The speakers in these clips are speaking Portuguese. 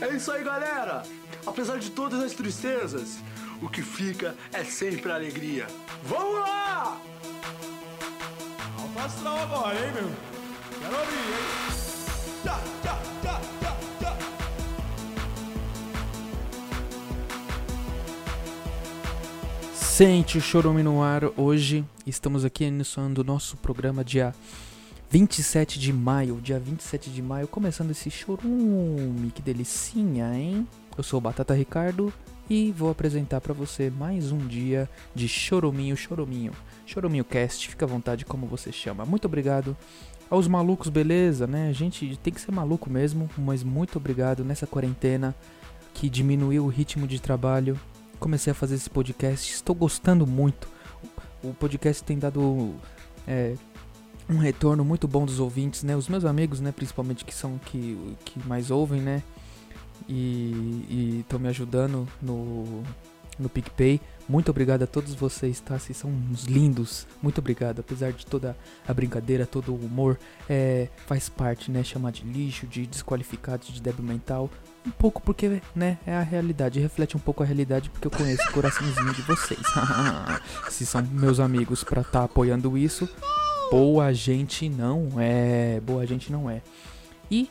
É isso aí, galera! Apesar de todas as tristezas, o que fica é sempre a alegria. Vamos lá! Alto astral agora, hein, meu? Quero ouvir, hein? Tchá, tchá, tchá, tchá, tchá. Sente o Chorume no ar. Hoje estamos aqui iniciando o nosso programa dia 27 de maio. Dia 27 de maio, começando esse chorume. Que delicinha, hein? Eu sou o Batata Ricardo e vou apresentar pra você mais um dia de Choruminho, Choruminho. Choruminho Cast, fica à vontade como você chama. Muito obrigado aos malucos, beleza, né? A gente tem que ser maluco mesmo, mas muito obrigado nessa quarentena que diminuiu o ritmo de trabalho. Comecei a fazer esse podcast, estou gostando muito. O podcast tem dado é, um retorno muito bom dos ouvintes, né? Os meus amigos, né, principalmente que são que, que mais ouvem, né? E estão me ajudando no, no PicPay. Muito obrigado a todos vocês, tá? Vocês são uns lindos. Muito obrigado. Apesar de toda a brincadeira, todo o humor, é, faz parte, né? Chamar de lixo, de desqualificado, de débil mental. Um pouco porque, né? É a realidade. Reflete um pouco a realidade porque eu conheço o coraçãozinho de vocês. Se são meus amigos pra estar tá apoiando isso, boa gente não é. Boa gente não é. E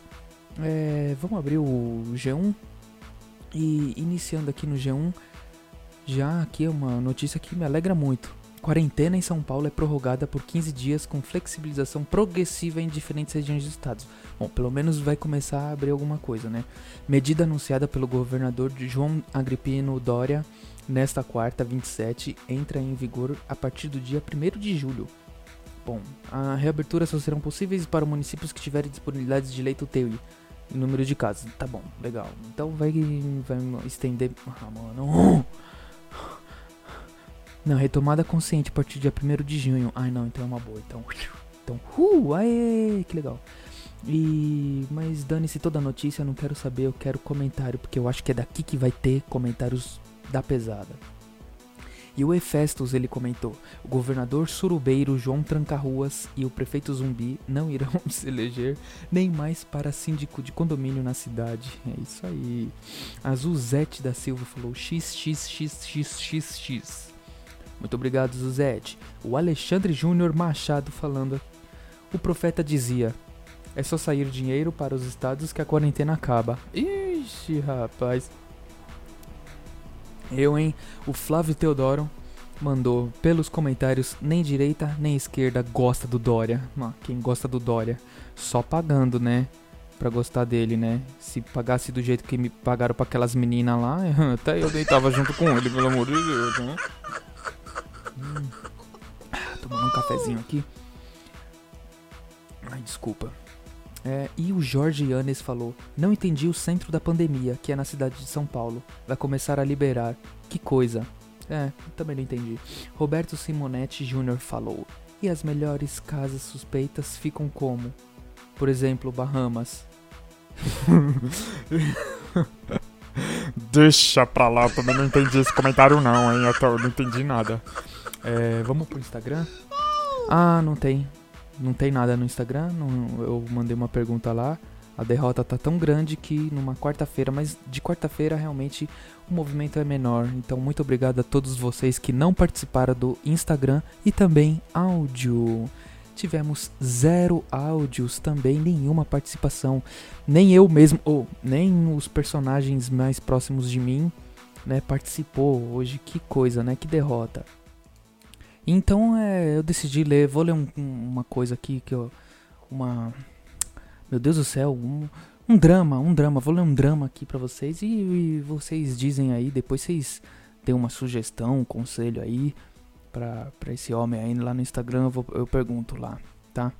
é, vamos abrir o G1. E iniciando aqui no G1, já aqui é uma notícia que me alegra muito. Quarentena em São Paulo é prorrogada por 15 dias com flexibilização progressiva em diferentes regiões dos estados. Bom, pelo menos vai começar a abrir alguma coisa, né? Medida anunciada pelo governador João Agripino Dória nesta quarta, 27, entra em vigor a partir do dia 1 de julho. Bom, a reabertura só serão possíveis para municípios que tiverem disponibilidade de leito UTI e número de casos. Tá bom, legal. Então vai, vai estender. Ah, mano. Não, retomada consciente a partir do dia 1 de junho. Ai não, então é uma boa. Então, então uh, aê, que legal. E mas dane-se toda a notícia, eu não quero saber, eu quero comentário, porque eu acho que é daqui que vai ter comentários da pesada. E o Efestos ele comentou: o governador surubeiro João Tranca-Ruas e o prefeito Zumbi não irão se eleger nem mais para síndico de condomínio na cidade. É isso aí. A Zuzete da Silva falou XXXXXX. Muito obrigado, Zuzete. O Alexandre Júnior Machado falando: o profeta dizia: é só sair dinheiro para os estados que a quarentena acaba. Ixi, rapaz. Eu, hein? O Flávio Teodoro mandou pelos comentários: nem direita nem esquerda gosta do Dória. Ah, quem gosta do Dória? Só pagando, né? Pra gostar dele, né? Se pagasse do jeito que me pagaram pra aquelas meninas lá, até eu deitava junto com ele, pelo amor de Deus, né? Hum. Tomando um cafezinho aqui. Ai, desculpa. É, e o Jorge Yanes falou: Não entendi o centro da pandemia, que é na cidade de São Paulo. Vai começar a liberar. Que coisa. É, também não entendi. Roberto Simonetti Jr. falou: E as melhores casas suspeitas ficam como? Por exemplo, Bahamas. Deixa pra lá, eu também não entendi esse comentário não, hein? Eu tô- não entendi nada. É, vamos pro Instagram? Ah, não tem. Não tem nada no Instagram. não- eu mandei uma pergunta lá. A derrota tá tão grande que numa quarta-feira, mas de quarta-feira realmente o movimento é menor. Então, muito obrigado a todos vocês que não participaram do Instagram e também áudio. Tivemos zero áudios também, nenhuma participação. Nem eu mesmo, ou nem os personagens mais próximos de mim, né, participou hoje. Que coisa, né? Que derrota. Então é, eu decidi ler, vou ler um- um- uma coisa aqui que eu. Uma. Meu Deus do céu, um, um drama, um drama. Vou ler um drama aqui pra vocês e, e vocês dizem aí, depois vocês dêem uma sugestão, um conselho aí pra, pra esse homem aí lá no Instagram, eu, vou- eu pergunto lá, tá?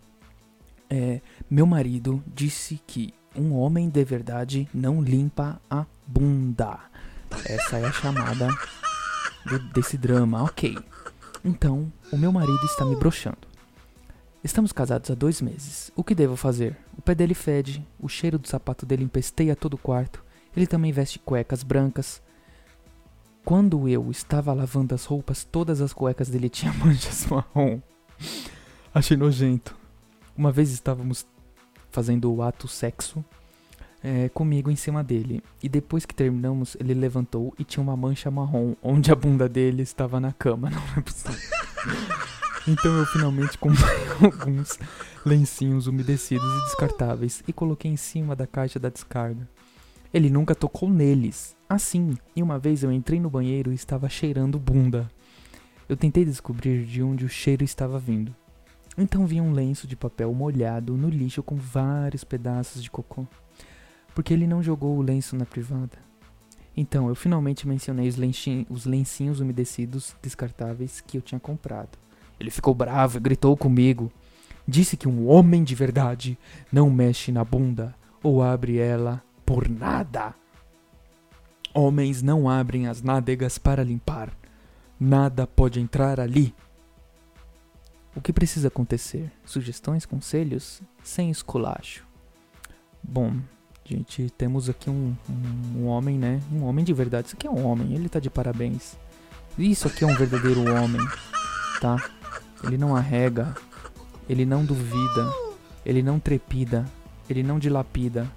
É, meu marido disse que um homem de verdade não limpa a bunda. Essa é a chamada do- desse drama, ok. Então, o meu marido está me broxando. Estamos casados há dois meses. O que devo fazer? O pé dele fede, o cheiro do sapato dele empesteia todo o quarto. Ele também veste cuecas brancas. Quando eu estava lavando as roupas, todas as cuecas dele tinham manchas marrom. Achei nojento. Uma vez estávamos fazendo o ato sexo. é, comigo em cima dele. E depois que terminamos, ele levantou e tinha uma mancha marrom onde a bunda dele estava na cama. Não é possível. Então eu finalmente comprei alguns lencinhos umedecidos e descartáveis e coloquei em cima da caixa da descarga. Ele nunca tocou neles. Assim, e uma vez eu entrei no banheiro e estava cheirando bunda. Eu tentei descobrir de onde o cheiro estava vindo. Então vi um lenço de papel molhado no lixo com vários pedaços de cocô. Porque ele não jogou o lenço na privada. Então eu finalmente mencionei os, os lencinhos umedecidos descartáveis que eu tinha comprado. Ele ficou bravo e gritou comigo. Disse que um homem de verdade não mexe na bunda ou abre ela por nada. Homens não abrem as nádegas para limpar. Nada pode entrar ali. O que precisa acontecer? Sugestões, conselhos? Sem esculacho. Bom, gente, temos aqui um, um, um, homem, né? Um homem de verdade. Isso aqui é um homem, ele tá de parabéns. Isso aqui é um verdadeiro homem, tá? Ele não arrega, ele não duvida, ele não trepida, ele não dilapida.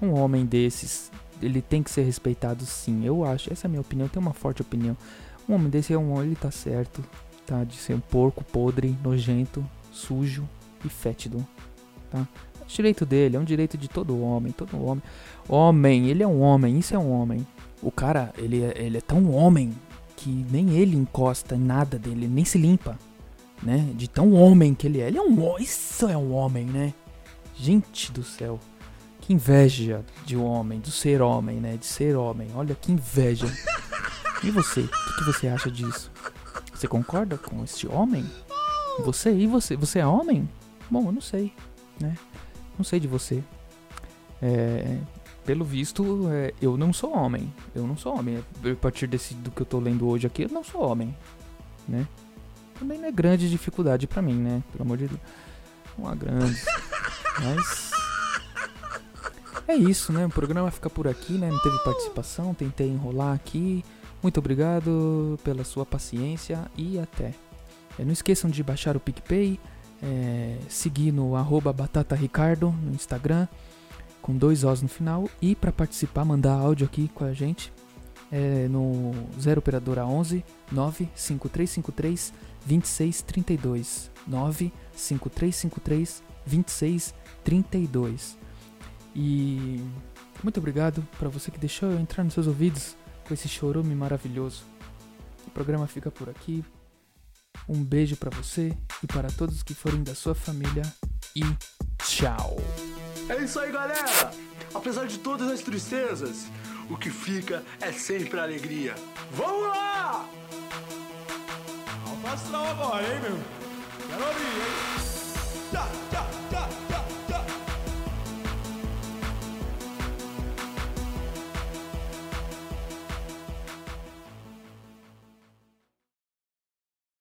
Um homem desses, ele tem que ser respeitado sim, eu acho. Essa é a minha opinião, eu tenho uma forte opinião. Um homem desse é um homem, ele tá certo, tá? De ser um porco podre, nojento, sujo e fétido, tá? É direito dele, é um direito de todo homem, todo homem. Homem, ele é um homem, isso é um homem. O cara, ele é, ele é tão homem que nem ele encosta em nada dele, nem se limpa né? De tão homem que ele é. Ele é um Isso é um homem, né? Gente do céu. Que inveja de um homem, do ser homem, né? De ser homem. Olha que inveja. E você? O que, que você acha disso? Você concorda com este homem? Você e você? Você é homem? Bom, eu não sei, né? Não sei de você. É, pelo visto, é, eu não sou homem. Eu não sou homem. A partir desse, do que eu tô lendo hoje aqui, eu não sou homem, né? Também não é grande dificuldade para mim, né? Pelo amor de Deus. Há grande. Mas. É isso, né? O programa fica por aqui, né? Não teve participação, tentei enrolar aqui. Muito obrigado pela sua paciência e até. É, não esqueçam de baixar o PicPay, é, seguir no arroba batataricardo no Instagram, com dois Os no final. E para participar, mandar áudio aqui com a gente é, no 0 Operadora 11 95353 2632 95353 2632. E muito obrigado para você que deixou eu entrar nos seus ouvidos com esse chorume maravilhoso. O programa fica por aqui. Um beijo para você e para todos que forem da sua família e tchau. É isso aí, galera. Apesar de todas as tristezas, o que fica é sempre alegria. Vamos lá! Alfa agora, hein, meu? Quero abrir, hein? Tchá, tchá,